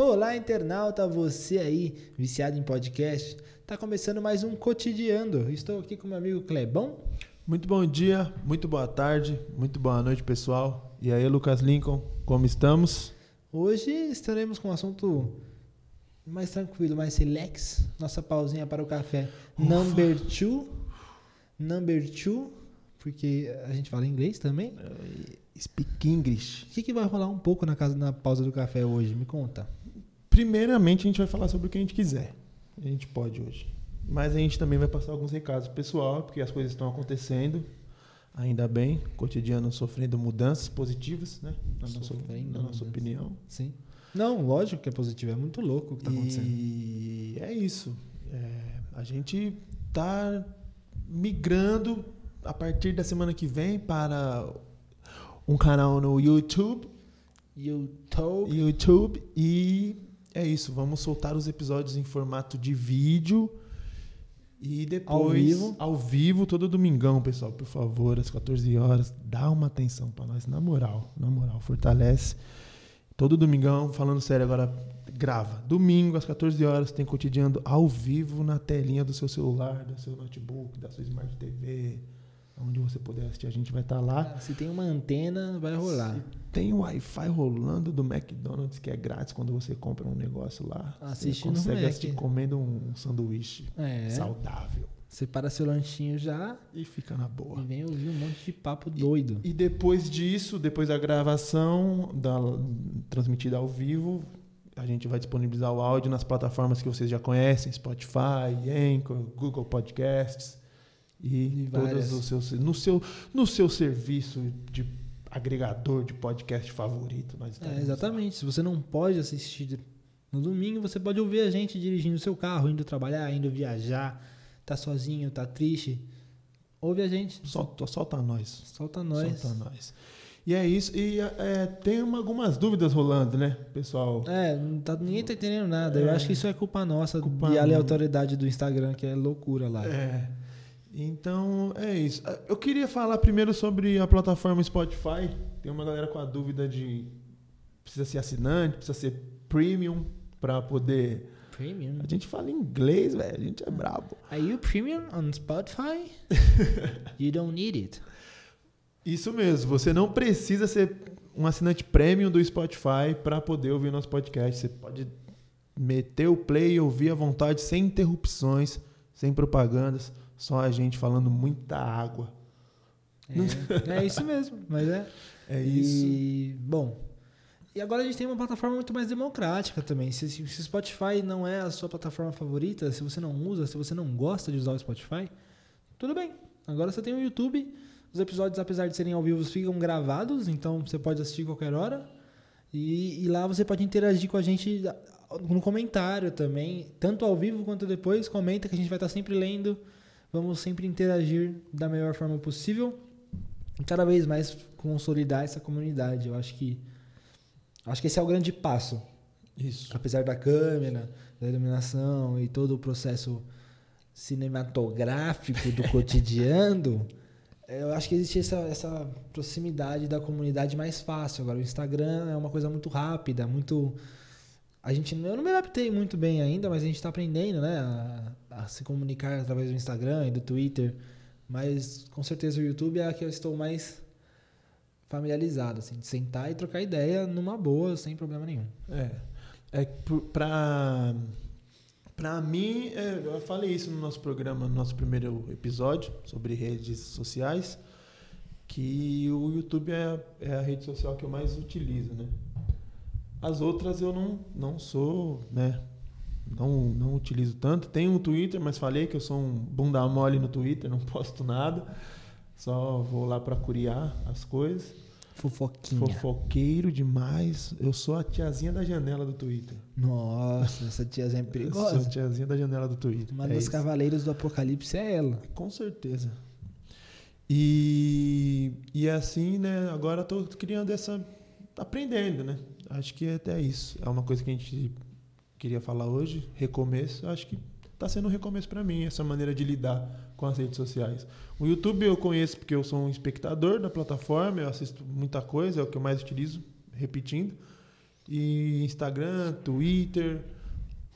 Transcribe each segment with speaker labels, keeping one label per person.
Speaker 1: Olá, internauta, você aí, viciado em podcast. Tá começando mais um Cotidiando. Estou aqui com meu amigo Clebão.
Speaker 2: Muito bom dia, muito boa tarde, muito boa noite, pessoal. E aí, Lucas Lincoln, como estamos?
Speaker 1: Hoje estaremos com um assunto mais tranquilo, mais relax. Nossa pausinha para o café
Speaker 2: Ufa.
Speaker 1: number two. Number two, porque a gente fala inglês também.
Speaker 2: Speak English.
Speaker 1: O que, que vai rolar um pouco na casa na pausa do café hoje? Me conta.
Speaker 2: Primeiramente, a gente vai falar sobre o que a gente quiser. A gente pode hoje. Mas a gente também vai passar alguns recados pessoal, porque as coisas estão acontecendo. Ainda bem, cotidiano sofrendo mudanças positivas, né? Na nossa,
Speaker 1: Sofrendo
Speaker 2: na nossa opinião.
Speaker 1: Sim. Não, lógico que é positivo. É muito louco o que tá acontecendo.
Speaker 2: E é isso. É, a gente tá migrando a partir da semana que vem para um canal no YouTube,
Speaker 1: YouTube.
Speaker 2: YouTube e é isso. Vamos soltar os episódios em formato de vídeo e depois
Speaker 1: Ao vivo.
Speaker 2: ao vivo todo domingão, pessoal, por favor, às 14 horas, dá uma atenção para nós, na moral, na moral, fortalece. Todo domingão, falando sério agora, grava. Domingo às 14 horas tem cotidiano ao vivo na telinha do seu celular, do seu notebook, da sua Smart TV, onde você puder assistir, a gente vai estar lá.
Speaker 1: Se tem uma antena, vai rolar.
Speaker 2: Se tem o Wi-Fi rolando do McDonald's, que é grátis quando você compra um negócio lá.
Speaker 1: Assiste
Speaker 2: você consegue assistir comendo um sanduíche
Speaker 1: É.
Speaker 2: saudável.
Speaker 1: Separa seu lanchinho já
Speaker 2: E fica na
Speaker 1: e
Speaker 2: boa.
Speaker 1: vem ouvir um monte de papo doido.
Speaker 2: E depois disso, depois da gravação, da, transmitida ao vivo, a gente vai disponibilizar o áudio nas plataformas que vocês já conhecem, Spotify, Anchor, Google Podcasts e,
Speaker 1: E
Speaker 2: todos os seus no seu no seu serviço de agregador de podcast favorito. Nós
Speaker 1: É, exatamente. Se você não pode assistir no domingo, você pode ouvir a gente dirigindo o seu carro, indo trabalhar, indo viajar, tá sozinho, tá triste. Ouve a gente.
Speaker 2: lá. Solta, solta nós.
Speaker 1: Solta nós.
Speaker 2: Solta nós. E é isso. E é, tem uma- algumas dúvidas rolando, né, pessoal?
Speaker 1: É, não tá, ninguém tá entendendo nada. Eu
Speaker 2: É.
Speaker 1: acho que isso é culpa nossa
Speaker 2: Culpa
Speaker 1: e a aleatoriedade do Instagram, que é loucura lá.
Speaker 2: É. Então, é isso. Eu queria falar primeiro sobre a plataforma Spotify. Tem uma galera com a dúvida de precisa ser assinante, precisa ser premium para poder.
Speaker 1: Premium.
Speaker 2: A gente fala inglês, velho. A gente é brabo.
Speaker 1: Are you premium on Spotify? you don't need it.
Speaker 2: Isso mesmo. Você não precisa ser um assinante premium do Spotify para poder ouvir nosso podcast. Você pode meter o play e ouvir à vontade, sem interrupções, sem propagandas. Só a gente falando muita água.
Speaker 1: É, é isso mesmo, mas é.
Speaker 2: É isso.
Speaker 1: E, bom, e agora a gente tem uma plataforma muito mais democrática também. Se, Spotify não é a sua plataforma favorita, se você não usa, se você não gosta de usar o Spotify, tudo bem. Agora você tem o YouTube. Os episódios, apesar de serem ao vivo, ficam gravados, então você pode assistir qualquer hora. E, e lá você pode interagir com a gente no comentário também, tanto ao vivo quanto depois. Comenta que a gente vai estar sempre lendo. Vamos sempre interagir da melhor forma possível e cada vez mais consolidar essa comunidade. Eu acho que acho que esse é o grande passo.
Speaker 2: Isso.
Speaker 1: Apesar da câmera, da iluminação e todo o processo cinematográfico do cotidiano, eu acho que existe essa, essa proximidade da comunidade mais fácil. Agora, o Instagram é uma coisa muito rápida, muito. A gente, eu não me adaptei muito bem ainda, mas a gente está aprendendo, né, a, a se comunicar através do Instagram e do Twitter. Mas com certeza o YouTube é a que eu estou mais familiarizado, assim, de sentar e trocar ideia numa boa, sem problema nenhum.
Speaker 2: É. É pra. Pra mim, é, eu falei isso no nosso programa, no nosso primeiro episódio sobre redes sociais, que o YouTube é, é a rede social que eu mais utilizo, né? As outras eu não, não sou, né? Não, não utilizo tanto. Tenho um Twitter, mas falei que eu sou um bunda mole no Twitter, não posto nada. Só vou lá pra curiar as coisas.
Speaker 1: Fofoquinha.
Speaker 2: Fofoqueiro demais. Eu sou a tiazinha da janela do Twitter.
Speaker 1: Nossa, essa tiazinha é
Speaker 2: Eu sou a
Speaker 1: perigosa.
Speaker 2: tiazinha da janela do Twitter.
Speaker 1: Uma
Speaker 2: É
Speaker 1: das
Speaker 2: isso.
Speaker 1: cavaleiros do apocalipse é ela.
Speaker 2: Com certeza. E, e assim, né? Agora tô criando essa. aprendendo, né? Acho que até isso. É uma coisa que a gente queria falar hoje. Recomeço. Acho que tá sendo um recomeço para mim, essa maneira de lidar com as redes sociais. O YouTube eu conheço porque eu sou um espectador da plataforma, eu assisto muita coisa, é o que eu mais utilizo, repetindo. E Instagram, Twitter,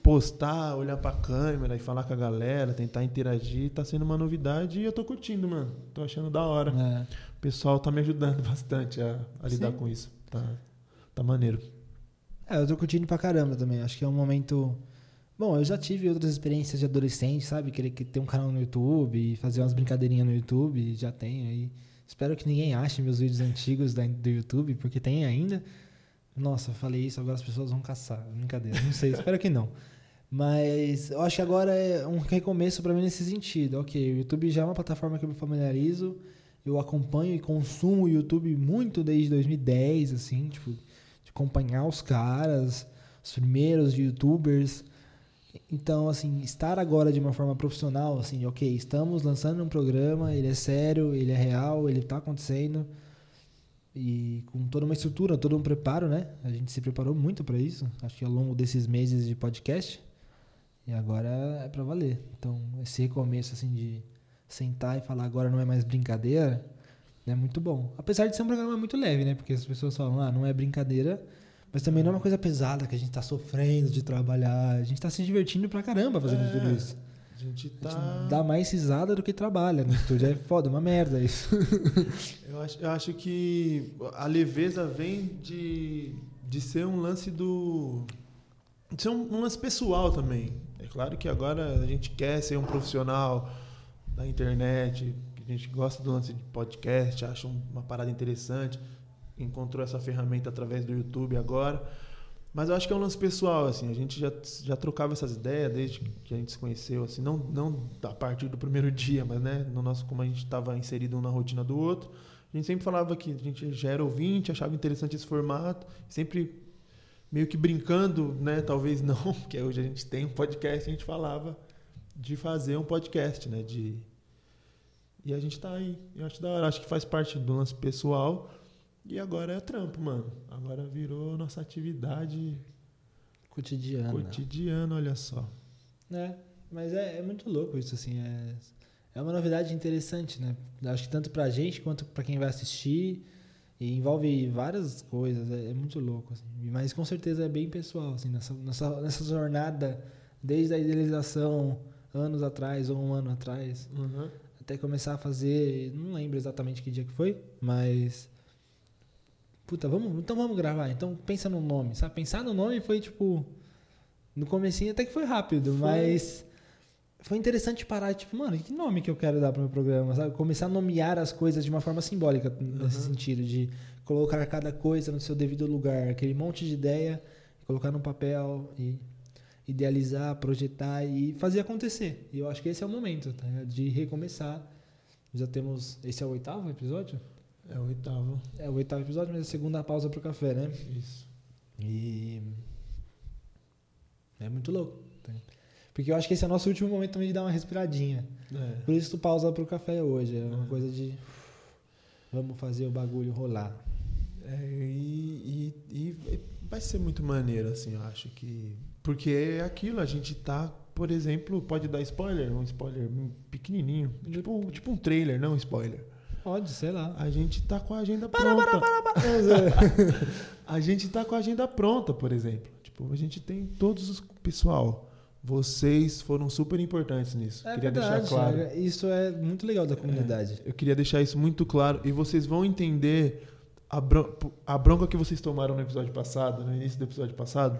Speaker 2: postar, olhar pra câmera e falar com a galera, tentar interagir, tá sendo uma novidade e eu tô curtindo, mano. Tô achando da hora.
Speaker 1: É.
Speaker 2: O pessoal tá me ajudando bastante a, a lidar
Speaker 1: Sim.
Speaker 2: com isso. Tá, tá maneiro.
Speaker 1: É, eu tô curtindo pra caramba também. Acho que é um momento. Bom, eu já tive outras experiências de adolescente, sabe? Querer que- ter um canal no YouTube fazer umas brincadeirinhas no YouTube, já tenho aí. Espero que ninguém ache meus vídeos antigos da- do YouTube, porque tem ainda. Nossa, eu falei isso, agora as pessoas vão caçar. Brincadeira, não sei, espero que não. Mas eu acho que agora é um recomeço pra mim nesse sentido. Ok, o YouTube já é uma plataforma que eu me familiarizo, eu acompanho e consumo o YouTube muito desde 2010, assim, tipo, acompanhar os caras, os primeiros youtubers. Então, assim, estar agora de uma forma profissional, assim, ok, estamos lançando um programa, ele é sério, ele é real, ele tá acontecendo. E com toda uma estrutura, todo um preparo, né? A gente se preparou muito para isso, acho que ao longo desses meses de podcast. E agora é pra valer. Então, esse recomeço, assim, de sentar e falar agora não é mais brincadeira, é muito bom. Apesar de ser um programa muito leve, né? Porque as pessoas falam, ah, não é brincadeira, mas também não é uma coisa pesada que a gente tá sofrendo de trabalhar. A gente tá se divertindo pra caramba fazendo
Speaker 2: É,
Speaker 1: tudo isso.
Speaker 2: A gente
Speaker 1: A
Speaker 2: tá.
Speaker 1: gente dá mais risada do que trabalha no estúdio. É foda, uma merda isso.
Speaker 2: Eu acho, eu acho que a leveza vem de, de ser um lance do. de ser um, um lance pessoal também. É claro que agora a gente quer ser um profissional da internet, a gente gosta do lance de podcast, acha um- uma parada interessante, encontrou essa ferramenta através do YouTube agora. Mas eu acho que é um lance pessoal, assim, a gente já, já trocava essas ideias desde que a gente se conheceu, assim, não, não a partir do primeiro dia, mas né, no nosso, como a gente estava inserido um na rotina do outro, a gente sempre falava que a gente já era ouvinte, achava interessante esse formato, sempre meio que brincando, né, talvez não, porque hoje a gente tem um podcast, a gente falava de fazer um podcast, né, de... E a gente tá aí, eu acho da hora, acho que faz parte do lance pessoal, e agora é trampo, mano. Agora virou nossa atividade
Speaker 1: Cotidiano.
Speaker 2: cotidiana, olha só.
Speaker 1: É, mas é, é muito louco isso, assim. É, é uma novidade interessante, né? Acho que tanto pra gente quanto pra quem vai assistir. E envolve várias coisas, é, é muito louco. Assim. Mas com certeza é bem pessoal, assim, nessa, nessa, nessa jornada, desde a idealização, anos atrás ou um ano atrás, até começar a fazer. Não lembro exatamente que dia que foi, mas. Puta, vamos, então vamos gravar. Então pensa no nome, sabe? Pensar no nome foi tipo. No comecinho até que foi rápido,
Speaker 2: Foi.
Speaker 1: mas foi interessante parar, tipo, mano, que nome que eu quero dar pro meu programa, sabe? Começar a nomear as coisas de uma forma simbólica, nesse
Speaker 2: Uhum.
Speaker 1: sentido, de colocar cada coisa no seu devido lugar, aquele monte de ideia, colocar no papel e idealizar, projetar e fazer acontecer. E eu acho que esse é o momento, tá? De recomeçar. Já temos. Esse é o oitavo episódio?
Speaker 2: É o oitavo.
Speaker 1: É o oitavo episódio, mas é a segunda pausa pro café, né?
Speaker 2: Isso.
Speaker 1: E. É muito louco. tá? Porque eu acho que esse é o nosso último momento também de dar uma respiradinha.
Speaker 2: É.
Speaker 1: Por isso tu pausa pro café hoje. É uma
Speaker 2: É.
Speaker 1: coisa de. Vamos fazer o bagulho rolar.
Speaker 2: É, e, e- e vai ser muito maneiro, assim, eu acho que. Porque é aquilo, a gente tá, por exemplo, pode dar spoiler, um spoiler pequenininho. Tipo, tipo um trailer, não um spoiler.
Speaker 1: Pode, sei lá.
Speaker 2: A gente tá com a agenda pronta. a gente tá com a agenda pronta, por exemplo. Tipo, a gente tem todos os. Pessoal, vocês foram super importantes nisso.
Speaker 1: É
Speaker 2: Queria
Speaker 1: verdade,
Speaker 2: deixar claro.
Speaker 1: é- Isso é muito legal da comunidade.
Speaker 2: Eu queria deixar isso muito claro e vocês vão entender a, bron- a bronca que vocês tomaram no episódio passado, no início do episódio passado.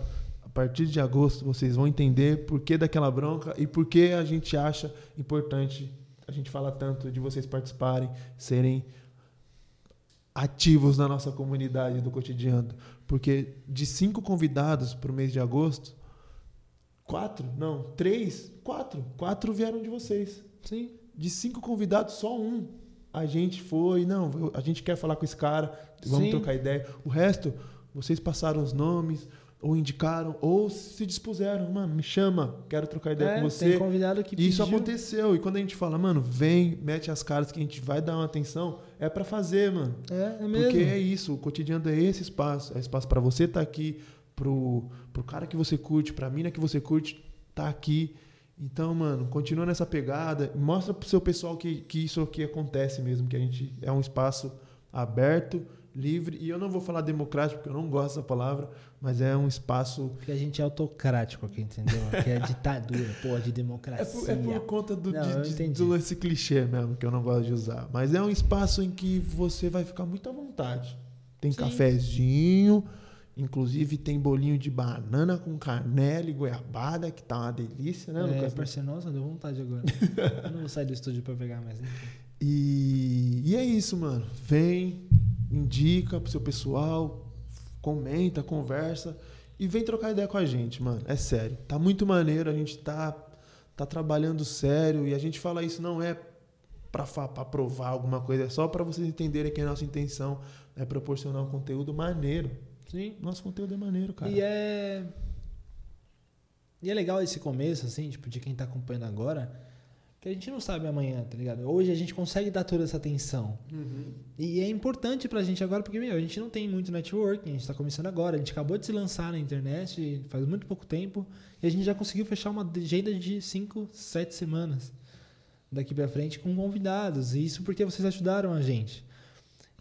Speaker 2: A partir de agosto vocês vão entender por que daquela bronca e por que a gente acha importante a gente fala tanto de vocês participarem, serem ativos na nossa comunidade do cotidiano. Porque de cinco convidados para o mês de agosto, quatro, não, três, quatro, quatro vieram de vocês
Speaker 1: Sim.
Speaker 2: de cinco convidados, só um. A gente foi, não, a gente quer falar com esse cara, vamos
Speaker 1: Sim.
Speaker 2: trocar ideia. O resto, vocês passaram os nomes, ou indicaram, ou se dispuseram, mano, me chama, quero trocar ideia
Speaker 1: É,
Speaker 2: com
Speaker 1: Tem
Speaker 2: você.
Speaker 1: convidado que
Speaker 2: isso aconteceu. E quando a gente fala, mano, vem, mete as caras que a gente vai dar uma atenção, é pra fazer, mano.
Speaker 1: É, é mesmo.
Speaker 2: Porque é isso, o cotidiano é esse espaço. É espaço pra você estar aqui, pro, pro cara que você curte, pra mina que você curte, tá aqui. Então, mano, continua nessa pegada. Mostra pro seu pessoal que, que isso aqui acontece mesmo, que a gente é um espaço aberto livre, e eu não vou falar democrático, porque eu não gosto dessa palavra, mas é um espaço.
Speaker 1: Porque a gente é autocrático aqui, entendeu? Aqui é ditadura, porra, de
Speaker 2: É
Speaker 1: democracia.
Speaker 2: por, é por conta do,
Speaker 1: Não,
Speaker 2: de- de- do lance clichê mesmo, que eu não gosto de usar. Mas é um espaço em que você vai ficar muito à vontade. Tem
Speaker 1: Sim.
Speaker 2: cafezinho, inclusive tem bolinho de banana com canela e goiabada, que tá uma delícia, né,
Speaker 1: É,
Speaker 2: Lucas?
Speaker 1: parceiro, nossa, deu vontade agora. eu não vou sair do estúdio pra pegar mais. enfim.
Speaker 2: E, e é isso, mano. Vem, indica pro seu pessoal, comenta, conversa e vem trocar ideia com a gente, mano. É sério. Tá muito maneiro, a gente tá, tá trabalhando sério e a gente fala isso não é pra provar alguma coisa, é só pra vocês entenderem que a nossa intenção é proporcionar um conteúdo maneiro.
Speaker 1: Sim.
Speaker 2: Nosso conteúdo é maneiro, cara.
Speaker 1: E é. E é legal esse começo, assim, tipo, de quem tá acompanhando agora, que a gente não sabe amanhã, tá ligado? Hoje a gente consegue dar toda essa atenção.
Speaker 2: Uhum.
Speaker 1: E é importante pra gente agora, porque, meu, a gente não tem muito networking, a gente tá começando agora, a gente acabou de se lançar na internet faz muito pouco tempo, e a gente já conseguiu fechar uma agenda de 5, 7 semanas daqui pra frente com convidados, e isso porque vocês ajudaram a gente.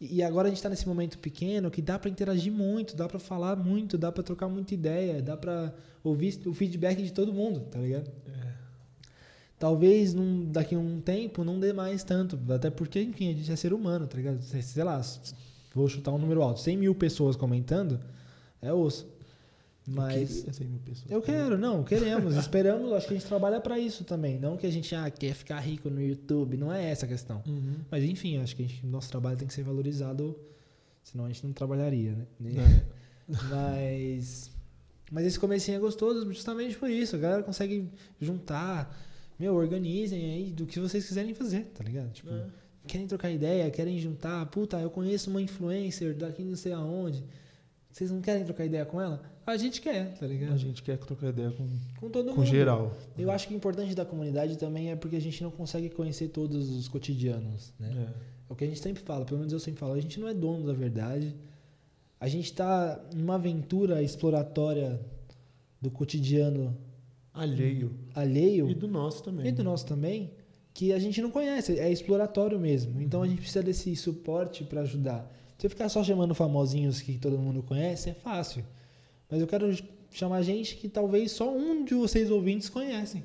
Speaker 1: E agora a gente tá nesse momento pequeno que dá pra interagir muito, dá pra falar muito, dá pra trocar muita ideia, dá pra ouvir o feedback de todo mundo, tá ligado? Talvez num, daqui a um tempo não dê mais tanto. Até porque, enfim, a gente é ser humano, tá ligado? Sei, lá, vou chutar um número alto. 100 mil pessoas comentando é osso. Mas.
Speaker 2: Eu queria 100 mil pessoas.
Speaker 1: Eu quero, não, queremos, esperamos, acho que a gente trabalha pra isso também. Não que a gente ah, quer ficar rico no YouTube, não é essa a questão.
Speaker 2: Uhum.
Speaker 1: Mas enfim, acho que gente- nosso trabalho tem que ser valorizado, senão a gente não trabalharia, né?
Speaker 2: É.
Speaker 1: Mas. Mas esse comecinho é gostoso justamente por isso. A galera consegue juntar. Meu, organizem aí do que vocês quiserem fazer, tá ligado? Tipo,
Speaker 2: É.
Speaker 1: querem trocar ideia, querem juntar. Puta, eu conheço uma influencer daqui não sei aonde. Vocês não querem trocar ideia com ela? A gente quer, tá ligado?
Speaker 2: A gente quer trocar ideia com,
Speaker 1: Com todo
Speaker 2: com
Speaker 1: mundo.
Speaker 2: geral.
Speaker 1: Eu acho que o importante da comunidade também é porque a gente não consegue conhecer todos os cotidianos, né?
Speaker 2: É.
Speaker 1: É o que a gente sempre fala, pelo menos eu sempre falo, a gente não é dono da verdade. A gente está numa aventura exploratória do cotidiano
Speaker 2: Alheio.
Speaker 1: alheio
Speaker 2: E do nosso também.
Speaker 1: e do nosso também, que a gente não conhece, é exploratório mesmo. Então a gente precisa desse suporte para ajudar. Se eu ficar só chamando famosinhos que todo mundo conhece, é fácil. Mas eu quero chamar gente que talvez só um de vocês ouvintes conhecem.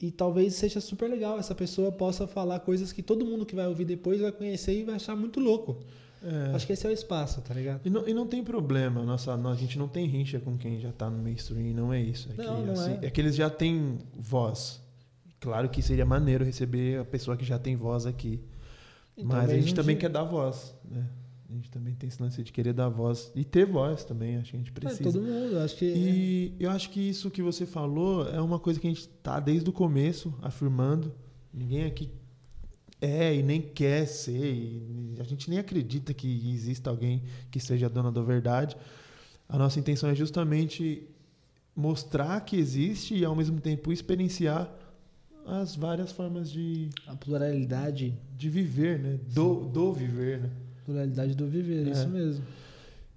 Speaker 1: E talvez seja super legal, essa pessoa possa falar coisas que todo mundo que vai ouvir depois vai conhecer e vai achar muito louco.
Speaker 2: É.
Speaker 1: Acho que esse é o espaço, tá ligado?
Speaker 2: E não, e não tem problema, nossa, a gente não tem rincha com quem já tá no mainstream, não é isso. É,
Speaker 1: Não,
Speaker 2: que,
Speaker 1: não
Speaker 2: assim,
Speaker 1: é.
Speaker 2: que eles já têm voz. Claro que seria maneiro receber a pessoa que já tem voz aqui.
Speaker 1: E
Speaker 2: Mas a gente também
Speaker 1: dia-
Speaker 2: quer dar voz, né? A gente também tem esse lance de querer dar voz. E ter voz também, acho que a gente
Speaker 1: É,
Speaker 2: precisa.
Speaker 1: todo mundo, acho que.
Speaker 2: E eu acho que isso que você falou é uma coisa que a gente tá desde o começo afirmando. Ninguém aqui é e nem quer ser. A gente nem acredita que exista alguém que seja dona da verdade. A nossa intenção é justamente mostrar que existe e ao mesmo tempo experienciar as várias formas de,
Speaker 1: A pluralidade,
Speaker 2: de viver, né? Do, do viver, né?
Speaker 1: pluralidade do viver,
Speaker 2: É.
Speaker 1: isso mesmo.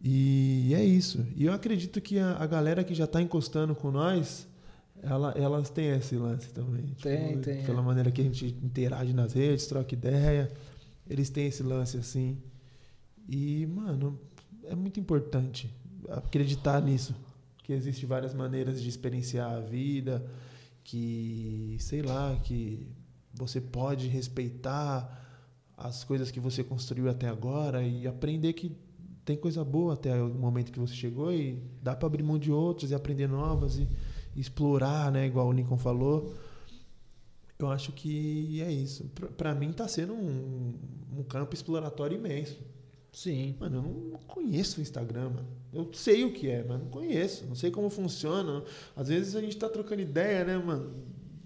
Speaker 2: E é isso. E eu acredito que a, a galera que já está encostando com nós, ela, elas têm esse lance também. Tipo,
Speaker 1: Tem, tem,
Speaker 2: Pela
Speaker 1: é.
Speaker 2: maneira que a gente interage nas redes, troca ideia. Eles têm esse lance assim. E, mano, é muito importante acreditar nisso. Que existem várias maneiras de experienciar a vida. Que, sei lá, que você pode respeitar as coisas que você construiu até agora e aprender que tem coisa boa até o momento que você chegou e dá para abrir mão de outras e aprender novas e explorar, né, igual o Lincoln falou. Eu acho que é isso. Pra- Pra mim tá sendo um, um campo exploratório imenso.
Speaker 1: Sim.
Speaker 2: Mano, eu não conheço o Instagram, mano. Eu sei o que é, mas não conheço. Não sei como funciona. Às vezes a gente tá trocando ideia, né, mano?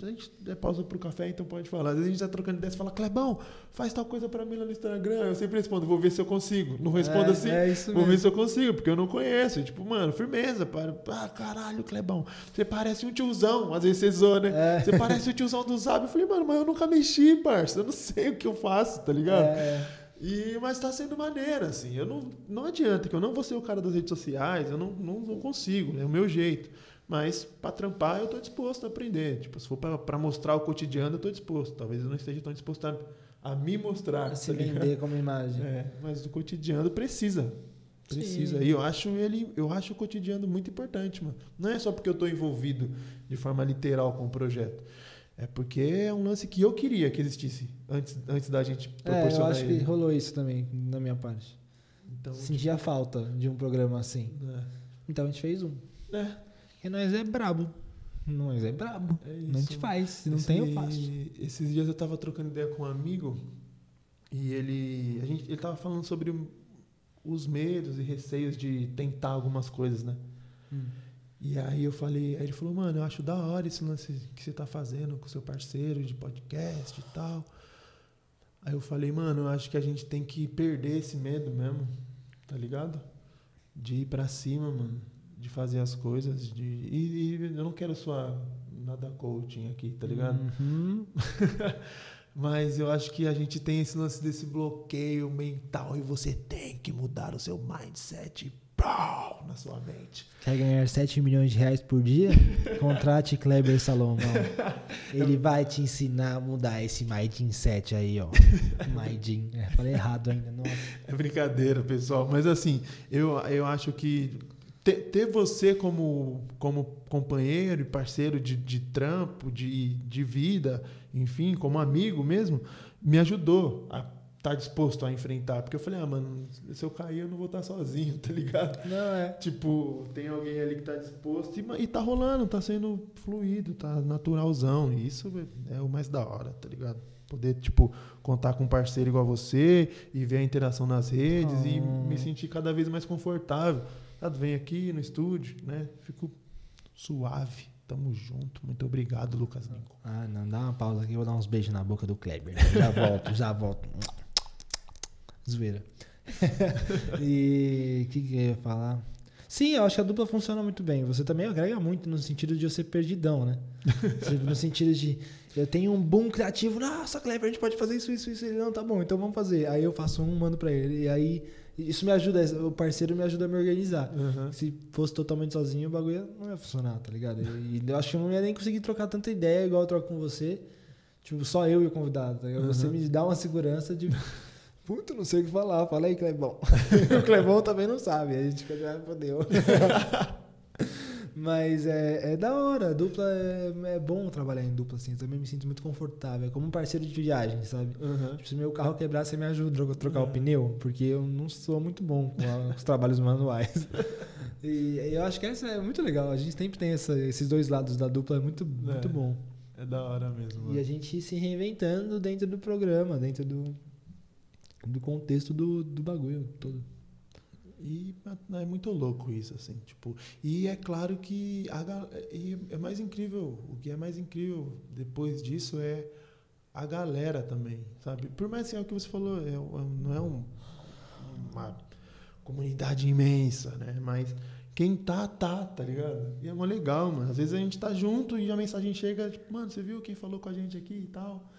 Speaker 2: A gente pausa pro café, então pode falar. Às vezes a gente tá trocando ideia e fala, Clebão, faz tal coisa pra mim lá no Instagram. Eu sempre respondo, vou ver se eu consigo. Não respondo
Speaker 1: é,
Speaker 2: assim.
Speaker 1: É
Speaker 2: Vou ver
Speaker 1: mesmo.
Speaker 2: se eu consigo, porque eu não conheço. Tipo, mano, firmeza. Para... Ah, caralho, Clebão. Você parece um tiozão. Às vezes você zoa, né?
Speaker 1: É.
Speaker 2: Você parece o tiozão do Zap. Eu falei, mano, mas eu nunca mexi, parça. Eu não sei o que eu faço, tá ligado?
Speaker 1: É,
Speaker 2: E, mas tá sendo maneiro, assim. Eu não, não adianta, que eu não vou ser o cara das redes sociais, eu não, não, não consigo, é o meu jeito. Mas pra trampar eu tô disposto a aprender. Tipo, se for pra, pra mostrar o cotidiano, eu tô disposto. Talvez eu não esteja tão disposto a, a me mostrar.
Speaker 1: Pra se
Speaker 2: tá
Speaker 1: vender como imagem.
Speaker 2: É, mas o cotidiano precisa. Precisa.
Speaker 1: Sim.
Speaker 2: E eu acho ele, eu acho o cotidiano muito importante, mano. Não é só porque eu tô envolvido de forma literal com o projeto. É porque é um lance que eu queria que existisse antes, antes da gente
Speaker 1: É, eu
Speaker 2: proporcionar
Speaker 1: acho
Speaker 2: ele.
Speaker 1: que rolou isso também na minha parte.
Speaker 2: Então,
Speaker 1: Sentia falta de um programa assim. Então a gente fez um.
Speaker 2: é, é,
Speaker 1: E nós é brabo. Nós é brabo.
Speaker 2: é
Speaker 1: Não a gente
Speaker 2: isso.
Speaker 1: faz. Se não
Speaker 2: Esse-
Speaker 1: tem, eu faço.
Speaker 2: Esses dias eu tava trocando ideia com um amigo e ele, a gente, ele tava falando sobre os medos e receios de tentar algumas coisas, né?
Speaker 1: Hum.
Speaker 2: E aí eu falei, aí ele falou, mano, eu acho da hora esse lance que você tá fazendo com seu parceiro de podcast e tal. Aí eu falei, mano, eu acho que a gente tem que perder esse medo mesmo, tá ligado? De ir pra cima, mano. De fazer as coisas. De... E, e eu não quero soar nada coaching aqui, tá ligado?
Speaker 1: Uhum.
Speaker 2: Mas eu acho que a gente tem esse lance desse bloqueio mental e você tem que mudar o seu mindset pau, na sua mente.
Speaker 1: Quer ganhar 7 milhões de reais por dia? Contrate Kleber Salomão. Ele vai te ensinar a mudar esse mindset aí, ó. Mindin. É, falei errado ainda. Nossa.
Speaker 2: É brincadeira, pessoal. Mas assim, eu, eu acho que ter, ter você como, como companheiro e parceiro de, de trampo, de, de vida, enfim, como amigo mesmo, me ajudou a estar disposto a enfrentar. Porque eu falei, ah, mano, se eu cair, eu não vou estar sozinho, tá ligado?
Speaker 1: Não, é.
Speaker 2: Tipo, tem alguém ali que tá disposto e, e tá rolando, tá sendo fluido, tá naturalzão. E isso é o mais da hora, tá ligado? Poder, tipo, contar com um parceiro igual você e ver a interação nas redes e
Speaker 1: Oh.
Speaker 2: me sentir cada vez mais confortável. Tá, vem aqui no estúdio, né? Fico suave. Tamo junto. Muito obrigado, Lucas Lincoln.
Speaker 1: Ah, não, dá uma pausa aqui, eu vou dar uns beijos na boca do Kleber. Já volto, já volto. Zoeira. e o que, que eu ia falar? Sim, eu acho que a dupla funciona muito bem. Você também agrega muito no sentido de eu ser perdidão, né? No sentido de eu tenho um boom criativo. Nossa, Kleber, a gente pode fazer isso, isso, isso. Ele, não, tá bom, então vamos fazer. Aí eu faço um, mando pra ele. E aí isso me ajuda, o parceiro me ajuda a me organizar. Se fosse totalmente sozinho, o bagulho não ia funcionar, tá ligado? E eu acho que eu não ia nem conseguir trocar tanta ideia igual eu troco com você. Tipo, só eu e o convidado, tá ligado? Você
Speaker 2: Uhum.
Speaker 1: me dá uma segurança de. Puta, não sei o que falar. Fala aí, Clebão. o Clebão também não sabe. A gente fica já fodeu. Mas é, é da hora. Dupla é, é bom trabalhar em dupla, assim. Eu também me sinto muito confortável. É como um parceiro de viagem, sabe? Tipo, se meu carro quebrar, você me ajuda a trocar o
Speaker 2: É.
Speaker 1: pneu, porque eu não sou muito bom com os trabalhos manuais. E eu acho que essa é muito legal. A gente sempre tem essa- esses dois lados da dupla, é muito, muito
Speaker 2: É.
Speaker 1: bom.
Speaker 2: É da hora mesmo.
Speaker 1: E a gente se reinventando dentro do programa, dentro do, do contexto do, do bagulho todo.
Speaker 2: E é muito louco isso, assim, tipo. E é claro que a, e é mais incrível, o que é mais incrível depois disso é a galera também, sabe? Por mais que é o que você falou, é, um- não é um- uma comunidade imensa, né? Mas quem tá, tá, tá ligado? E é legal, mano. Às vezes a gente tá junto e a mensagem chega, tipo, mano, você viu quem falou com a gente aqui e tal?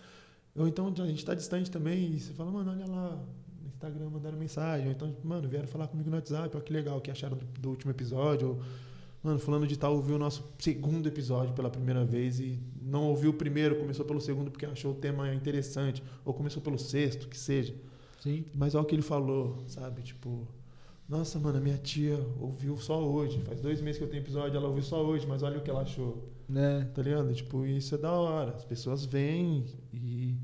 Speaker 2: Ou então a gente tá distante também e você fala, mano, olha lá, Instagram mandaram mensagem. Ou então, mano, vieram falar comigo no WhatsApp, olha que legal, o que acharam do, do último episódio. Ou, mano, fulano de tal ouviu o nosso segundo episódio pela primeira vez e não ouviu o primeiro, começou pelo segundo porque achou o tema interessante. Ou começou pelo sexto, que seja.
Speaker 1: Sim.
Speaker 2: Mas olha o que ele falou, sabe? Tipo, nossa, mano, a minha tia ouviu só hoje. Faz dois meses que eu tenho episódio, ela ouviu só hoje, mas olha o que ela achou.
Speaker 1: Né?
Speaker 2: Tá ligado? Tipo, isso é da hora. As pessoas vêm e,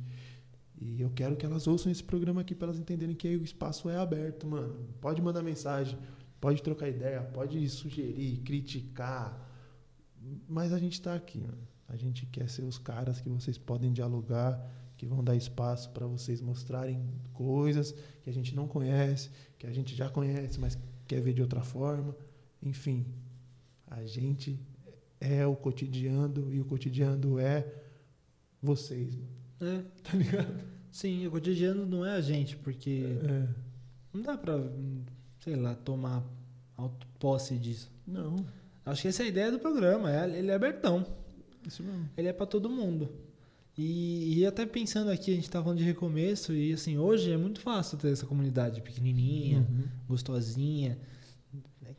Speaker 2: e eu quero que elas ouçam esse programa aqui pra elas entenderem que o espaço é aberto, mano. Pode mandar mensagem, pode trocar ideia, pode sugerir, criticar. Mas a gente tá aqui, mano. A gente quer ser os caras que vocês podem dialogar, que vão dar espaço para vocês mostrarem coisas que a gente não conhece, que a gente já conhece, mas quer ver de outra forma. Enfim, a gente é o cotidiano e o cotidiano é vocês, mano.
Speaker 1: É.
Speaker 2: Tá ligado?
Speaker 1: Sim, o cotidiano não é a gente, porque
Speaker 2: É.
Speaker 1: não dá pra, hum, sei lá, tomar posse disso.
Speaker 2: Não,
Speaker 1: Acho que essa é a ideia do programa. é- Ele é abertão.
Speaker 2: isso mesmo.
Speaker 1: Ele é pra todo mundo. E, e até pensando aqui, a gente tá falando de recomeço, e assim, hoje é muito fácil ter essa comunidade pequenininha,
Speaker 2: Uhum.
Speaker 1: gostosinha,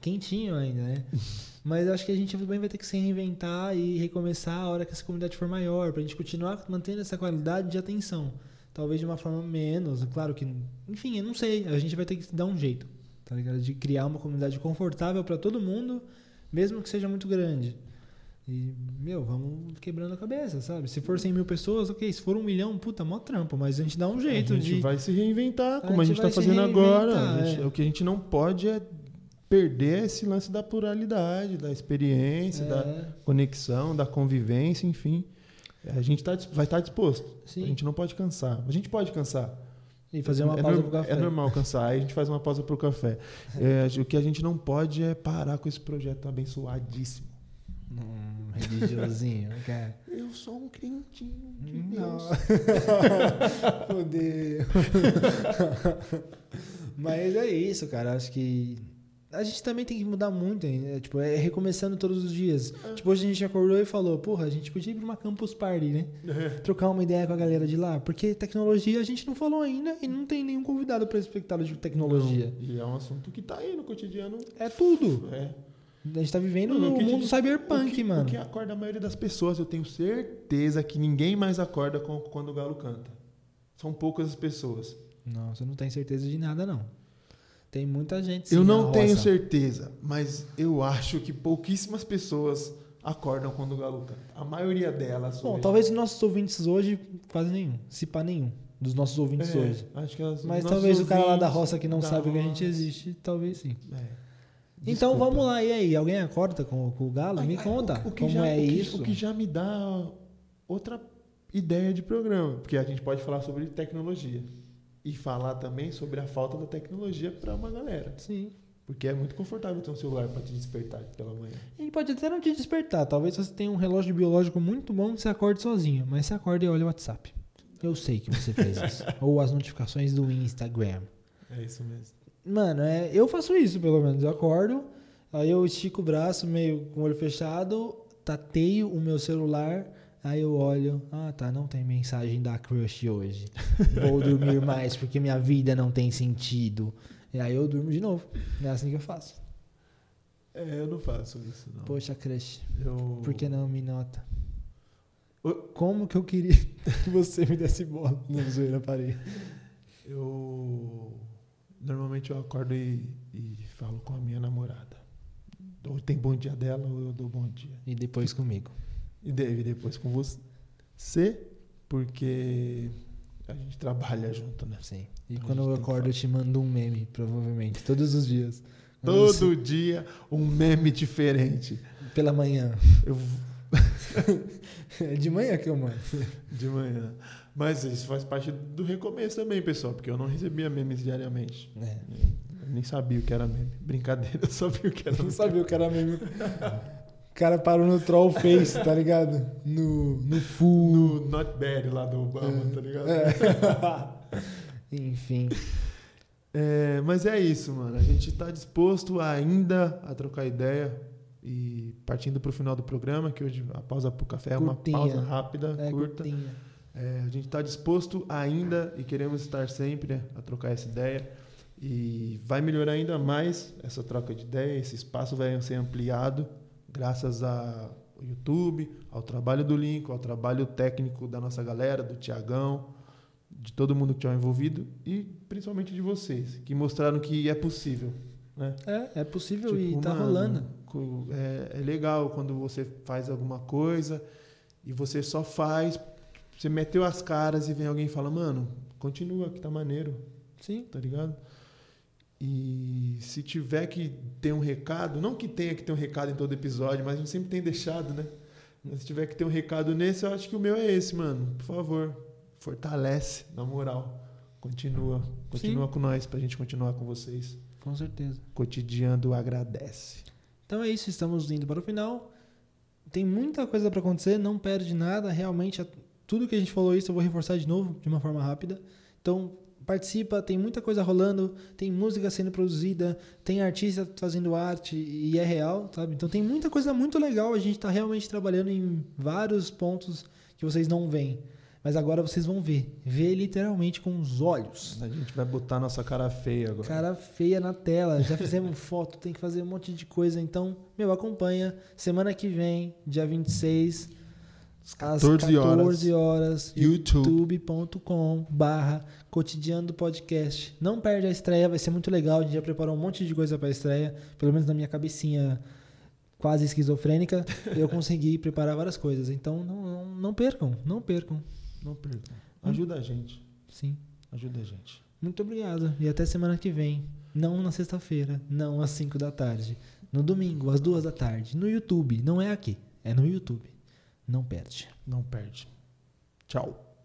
Speaker 1: quentinho ainda, né? Mas acho que a gente também vai ter que se reinventar e recomeçar a hora que essa comunidade for maior, pra gente continuar mantendo essa qualidade de atenção. Talvez de uma forma menos, claro que, enfim, eu não sei, a gente vai ter que dar um jeito, tá ligado? De criar uma comunidade confortável para todo mundo, mesmo que seja muito grande. E, meu, vamos quebrando a cabeça, sabe? Se for 100 mil pessoas, ok. Se for um milhão, puta, mó trampo. Mas a gente dá um jeito
Speaker 2: a gente
Speaker 1: de.
Speaker 2: vai se reinventar, como a
Speaker 1: gente
Speaker 2: está fazendo agora. gente-
Speaker 1: é.
Speaker 2: O que a gente não pode é perder esse lance da pluralidade, da experiência, da
Speaker 1: É,
Speaker 2: conexão, da convivência, enfim. A gente tá, vai estar disposto.
Speaker 1: sim.
Speaker 2: A gente não pode cansar. A gente pode cansar.
Speaker 1: E fazer uma
Speaker 2: é,
Speaker 1: pausa pro café.
Speaker 2: é normal cansar. Aí a gente faz uma pausa pro café. É, o que a gente não pode é parar com esse projeto abençoadíssimo.
Speaker 1: Hum, religiosinho, cara.
Speaker 2: Eu sou um crentinho de
Speaker 1: Não.
Speaker 2: Deus.
Speaker 1: Mas é isso, cara. Acho que a gente também tem que mudar muito, hein? É, tipo, é recomeçando todos os dias. Tipo, hoje a gente acordou e falou, porra, a gente podia ir pra uma campus party, né? Trocar uma ideia com a galera de lá. Porque tecnologia a gente não falou ainda e não tem nenhum convidado pra esse espectáculo de tecnologia.
Speaker 2: E é um assunto que tá aí no cotidiano.
Speaker 1: É tudo.
Speaker 2: É.
Speaker 1: A gente tá vivendo
Speaker 2: Mano, o
Speaker 1: no mundo
Speaker 2: te-
Speaker 1: cyberpunk,
Speaker 2: o que,
Speaker 1: mano.
Speaker 2: O que acorda a maioria das pessoas, eu tenho certeza que ninguém mais acorda com- quando o galo canta. São poucas as pessoas.
Speaker 1: Nossa, eu não tenho certeza de nada, não. Tem muita gente sim,
Speaker 2: eu não tenho
Speaker 1: roça.
Speaker 2: certeza, mas eu acho que pouquíssimas pessoas acordam quando o galo canta. A maioria delas.
Speaker 1: Bom,
Speaker 2: hoje-
Speaker 1: talvez os nossos ouvintes hoje, quase nenhum. Se pá nenhum. Dos nossos ouvintes
Speaker 2: É,
Speaker 1: hoje.
Speaker 2: Acho que as-
Speaker 1: Mas talvez o cara lá da roça que não sabe que a gente
Speaker 2: roça-
Speaker 1: existe, talvez sim.
Speaker 2: É.
Speaker 1: Então vamos lá, e aí? Alguém acorda com, com o galo? Me
Speaker 2: Ai, ai,
Speaker 1: conta.
Speaker 2: o- o que
Speaker 1: como
Speaker 2: já-
Speaker 1: é
Speaker 2: o que-
Speaker 1: isso?
Speaker 2: O que já me dá outra ideia de programa, porque a gente pode falar sobre tecnologia e falar também sobre a falta da tecnologia para uma galera,
Speaker 1: Sim.
Speaker 2: porque é muito confortável ter um celular para te despertar pela manhã.
Speaker 1: E pode até não te despertar. Talvez você tenha um relógio biológico muito bom que você acorde sozinho. Mas você acorda e olha o WhatsApp. Eu sei que você fez isso. Ou as notificações do Instagram.
Speaker 2: É isso mesmo.
Speaker 1: Mano, é, eu faço isso pelo menos. Eu acordo, aí eu estico o braço meio com o olho fechado, tateio o meu celular, aí eu olho, ah tá, não tem mensagem da crush hoje. Vou dormir mais porque minha vida não tem sentido. E aí eu durmo de novo. É assim que eu faço.
Speaker 2: É, eu não faço isso não.
Speaker 1: Poxa, crush,
Speaker 2: eu...
Speaker 1: por que não me nota?
Speaker 2: Ô.
Speaker 1: Como que eu queria que você me desse bola? Não zoeira, parei.
Speaker 2: Eu normalmente eu acordo e, e falo com a minha namorada. Ou tem bom dia dela ou eu dou bom dia.
Speaker 1: E depois comigo.
Speaker 2: E de- depois com você, porque a gente trabalha junto, né?
Speaker 1: Sim. E
Speaker 2: A
Speaker 1: quando eu
Speaker 2: que
Speaker 1: acordo, eu te mando um meme, provavelmente, todos os dias.
Speaker 2: Todo dia um meme diferente.
Speaker 1: Pela manhã.
Speaker 2: Eu,
Speaker 1: É de manhã que eu mando.
Speaker 2: de manhã. Mas isso faz parte do recomeço também, pessoal, porque eu não recebia memes diariamente.
Speaker 1: É.
Speaker 2: Eu nem sabia o que era meme. Brincadeira, eu sabia o que era
Speaker 1: Não
Speaker 2: meme.
Speaker 1: sabia o cara mesmo. O cara parou no Troll Face, tá ligado? No, no Full.
Speaker 2: No Not Bad lá do Obama, tá ligado?
Speaker 1: É. Enfim.
Speaker 2: É, mas é isso, mano. A gente está disposto ainda a trocar ideia. E partindo para o final do programa, que hoje a pausa para o café é uma
Speaker 1: Curtinha.
Speaker 2: pausa rápida,
Speaker 1: É
Speaker 2: curta.
Speaker 1: curtinha.
Speaker 2: É, a gente está disposto ainda e queremos estar sempre a trocar essa ideia. E vai melhorar ainda mais essa troca de ideia. Esse espaço vai ser ampliado graças ao YouTube, ao trabalho do Lincoln, ao trabalho técnico da nossa galera, do Tiagão, de todo mundo que estiver envolvido e principalmente de vocês, que mostraram que é possível. Né?
Speaker 1: É, é possível e
Speaker 2: Tipo,
Speaker 1: tá
Speaker 2: mano,
Speaker 1: rolando.
Speaker 2: É, é legal quando você faz alguma coisa e você só faz, você meteu as caras e vem alguém e fala, mano, continua que tá maneiro,
Speaker 1: Sim.
Speaker 2: tá ligado? E se tiver que ter um recado, não que tenha que ter um recado em todo episódio, mas a gente sempre tem deixado, né? Mas se tiver que ter um recado nesse, eu acho que o meu é esse, mano. Por favor, fortalece, na moral. Continua, continua com nós pra gente continuar com vocês.
Speaker 1: Com certeza.
Speaker 2: Cotidiano agradece.
Speaker 1: Então é isso, estamos indo para o final. Tem muita coisa para acontecer, não perde nada. Realmente, a- tudo que a gente falou isso eu vou reforçar de novo, de uma forma rápida. Então, participa, tem muita coisa rolando, tem música sendo produzida, tem artista fazendo arte e é real, sabe? Então tem muita coisa muito legal. A gente está realmente trabalhando em vários pontos que vocês não veem. Mas agora vocês vão ver. Ver literalmente com os olhos.
Speaker 2: A gente vai botar nossa cara feia agora.
Speaker 1: Cara feia na tela. Já fizemos foto, tem que fazer um monte de coisa. Então, meu, acompanha. Semana que vem, dia 26, às
Speaker 2: 14 horas.
Speaker 1: 14 horas,
Speaker 2: YouTube.
Speaker 1: youtube.com barra cotidiano do podcast. Não perde a estreia, vai ser muito legal. A gente já preparou um monte de coisa para a estreia, pelo menos na minha cabecinha quase esquizofrênica, eu consegui preparar várias coisas. Então não, não, não percam, não percam.
Speaker 2: Não percam. Ajuda a gente.
Speaker 1: Sim.
Speaker 2: Ajuda a gente.
Speaker 1: Muito obrigado. E até semana que vem. Não na sexta-feira, não às 5 da tarde. No domingo, às 2 da tarde. No YouTube. Não é aqui, é no YouTube. Não perde.
Speaker 2: Não perde. Tchau.